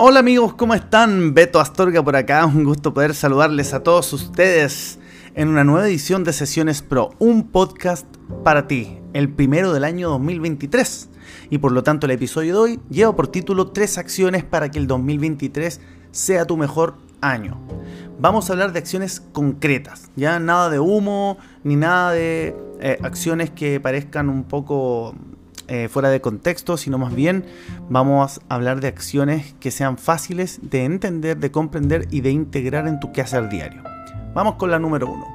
Hola amigos, ¿cómo están? Beto Astorga por acá, un gusto poder saludarles a todos ustedes en una nueva edición de Sesiones Pro, un podcast para ti, el primero del año 2023. Y por lo tanto el episodio de hoy lleva por título Tres acciones para que el 2023 sea tu mejor año. Vamos a hablar de acciones concretas, ya nada de humo, ni nada de eh, acciones que parezcan un poco eh, fuera de contexto, sino más bien vamos a hablar de acciones que sean fáciles de entender, de comprender y de integrar en tu quehacer diario. Vamos con la número uno.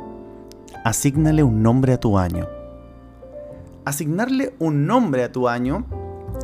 Asígnale un nombre a tu año. Asignarle un nombre a tu año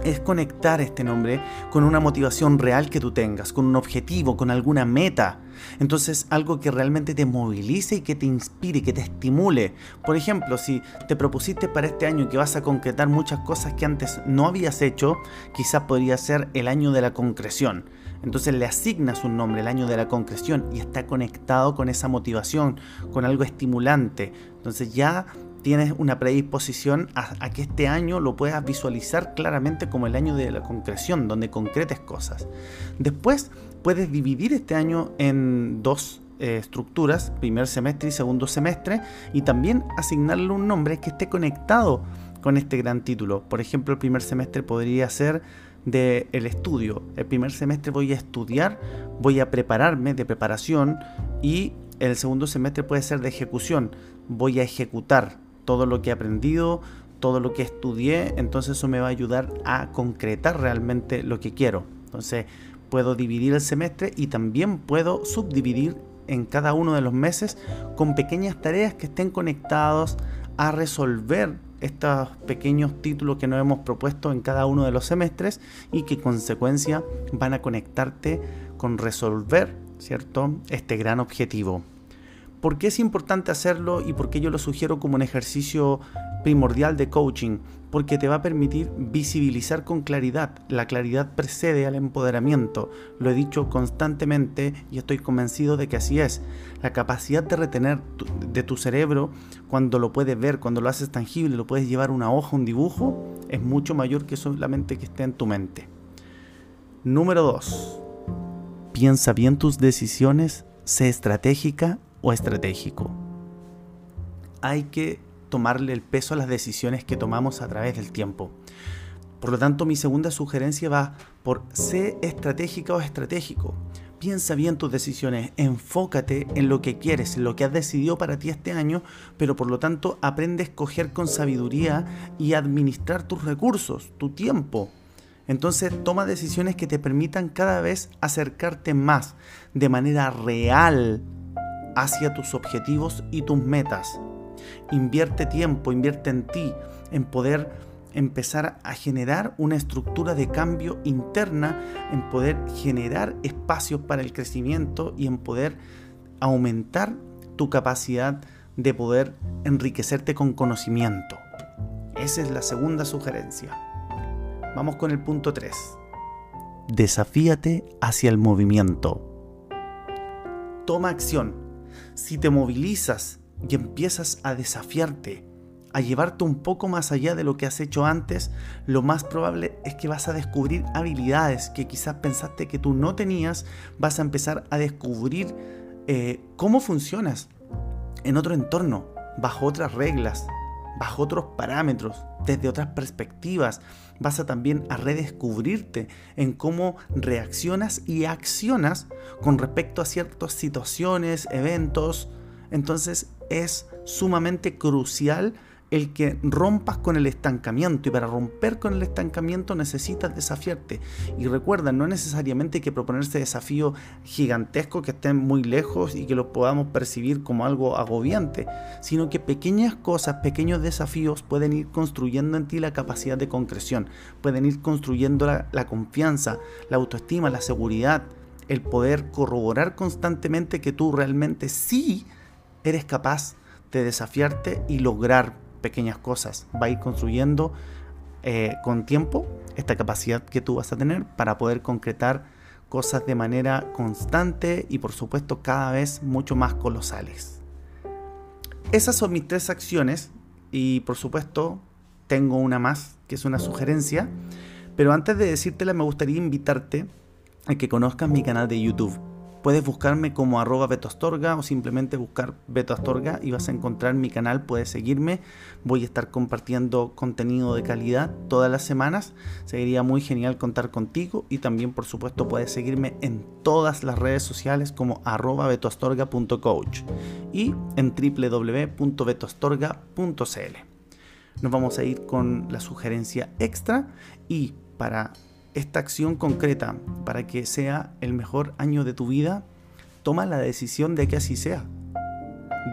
es conectar este nombre con una motivación real que tú tengas, con un objetivo, con alguna meta. Entonces, algo que realmente te movilice y que te inspire, que te estimule. Por ejemplo, si te propusiste para este año que vas a concretar muchas cosas que antes no habías hecho, quizás podría ser el año de la concreción. Entonces le asignas un nombre, el año de la concreción, y está conectado con esa motivación, con algo estimulante. Entonces ya tienes una predisposición a, que este año lo puedas visualizar claramente como el año de la concreción, donde concretes cosas. Después puedes dividir este año en dos eh, estructuras, primer semestre y segundo semestre, y también asignarle un nombre que esté conectado con este gran título. Por ejemplo, el primer semestre podría ser del el estudio. El primer semestre voy a estudiar, voy a prepararme de preparación y el segundo semestre puede ser de ejecución. Voy a ejecutar todo lo que he aprendido, todo lo que estudié, entonces eso me va a ayudar a concretar realmente lo que quiero. Entonces puedo dividir el semestre y también puedo subdividir en cada uno de los meses con pequeñas tareas que estén conectados a resolver estos pequeños títulos que nos hemos propuesto en cada uno de los semestres y que en consecuencia van a conectarte con resolver, ¿cierto? Este gran objetivo. ¿Por qué es importante hacerlo y por qué yo lo sugiero como un ejercicio primordial de coaching? Porque te va a permitir visibilizar con claridad. La claridad precede al empoderamiento. Lo he dicho constantemente y estoy convencido de que así es. La capacidad de retener de tu cerebro cuando lo puedes ver, cuando lo haces tangible, lo puedes llevar una hoja, un dibujo, es mucho mayor que solamente que esté en tu mente. Número 2. Piensa bien tus decisiones, sé estratégica o estratégico. Hay que tomarle el peso a las decisiones que tomamos a través del tiempo. Por lo tanto, mi segunda sugerencia va por sé estratégica o estratégico. Piensa bien tus decisiones, enfócate en lo que quieres, en lo que has decidido para ti este año, pero por lo tanto aprende a escoger con sabiduría y administrar tus recursos, tu tiempo. Entonces toma decisiones que te permitan cada vez acercarte más de manera real hacia tus objetivos y tus metas. Invierte tiempo, invierte en ti, en poder empezar a generar una estructura de cambio interna, en poder generar espacios para el crecimiento y en poder aumentar tu capacidad de poder enriquecerte con conocimiento. Esa es la segunda sugerencia. Vamos con el punto 3. Desafíate hacia el movimiento. Toma acción si te movilizas y empiezas a desafiarte, a llevarte un poco más allá de lo que has hecho antes, lo más probable es que vas a descubrir habilidades que quizás pensaste que tú no tenías, vas a empezar a descubrir eh, cómo funcionas en otro entorno, bajo otras reglas, bajo otros parámetros, desde otras perspectivas. Vas a también a redescubrirte en cómo reaccionas y accionas con respecto a ciertas situaciones, eventos. Entonces es sumamente crucial el que rompas con el estancamiento y para romper con el estancamiento necesitas desafiarte. Y recuerda, no necesariamente hay que proponerse desafíos gigantescos que estén muy lejos y que los podamos percibir como algo agobiante, sino que pequeñas cosas, pequeños desafíos pueden ir construyendo en ti la capacidad de concreción, pueden ir construyendo la, la confianza, la autoestima, la seguridad, el poder corroborar constantemente que tú realmente sí eres capaz de desafiarte y lograr pequeñas cosas. Va a ir construyendo eh, con tiempo esta capacidad que tú vas a tener para poder concretar cosas de manera constante y por supuesto cada vez mucho más colosales. Esas son mis tres acciones y por supuesto tengo una más que es una sugerencia, pero antes de decírtela me gustaría invitarte a que conozcas mi canal de YouTube. Puedes buscarme como arroba Beto Astorga o simplemente buscar Beto Astorga y vas a encontrar mi canal, puedes seguirme. Voy a estar compartiendo contenido de calidad todas las semanas. Sería muy genial contar contigo y también por supuesto puedes seguirme en todas las redes sociales como arroba betoastorga.coach y en www.betoastorga.cl. Nos vamos a ir con la sugerencia extra y para esta acción concreta para que sea el mejor año de tu vida, toma la decisión de que así sea.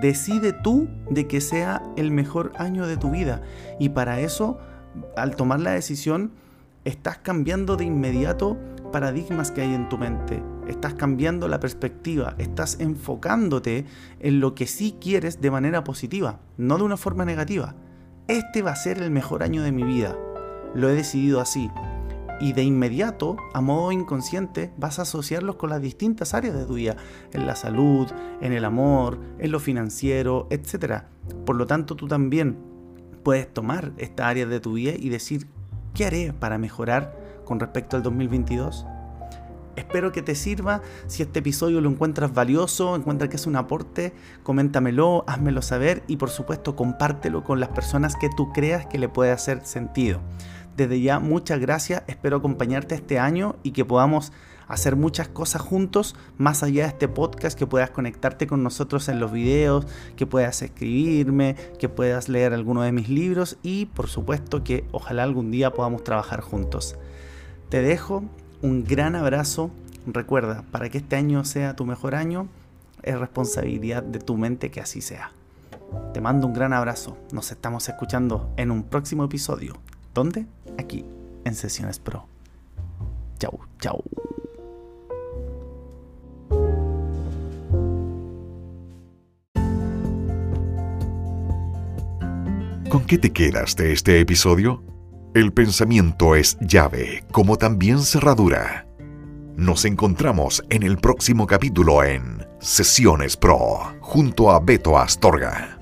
Decide tú de que sea el mejor año de tu vida. Y para eso, al tomar la decisión, estás cambiando de inmediato paradigmas que hay en tu mente. Estás cambiando la perspectiva. Estás enfocándote en lo que sí quieres de manera positiva, no de una forma negativa. Este va a ser el mejor año de mi vida. Lo he decidido así y de inmediato, a modo inconsciente, vas a asociarlos con las distintas áreas de tu vida, en la salud, en el amor, en lo financiero, etc. Por lo tanto, tú también puedes tomar esta área de tu vida y decir, ¿qué haré para mejorar con respecto al 2022? Espero que te sirva. Si este episodio lo encuentras valioso, encuentras que es un aporte, coméntamelo, házmelo saber y por supuesto compártelo con las personas que tú creas que le puede hacer sentido. Desde ya, muchas gracias. Espero acompañarte este año y que podamos hacer muchas cosas juntos, más allá de este podcast, que puedas conectarte con nosotros en los videos, que puedas escribirme, que puedas leer alguno de mis libros y por supuesto que ojalá algún día podamos trabajar juntos. Te dejo un gran abrazo. Recuerda, para que este año sea tu mejor año, es responsabilidad de tu mente que así sea. Te mando un gran abrazo. Nos estamos escuchando en un próximo episodio. ¿Dónde? Aquí, en Sesiones Pro. Chau, chau. ¿Con qué te quedas de este episodio? El pensamiento es llave, como también cerradura. Nos encontramos en el próximo capítulo en Sesiones Pro, junto a Beto Astorga.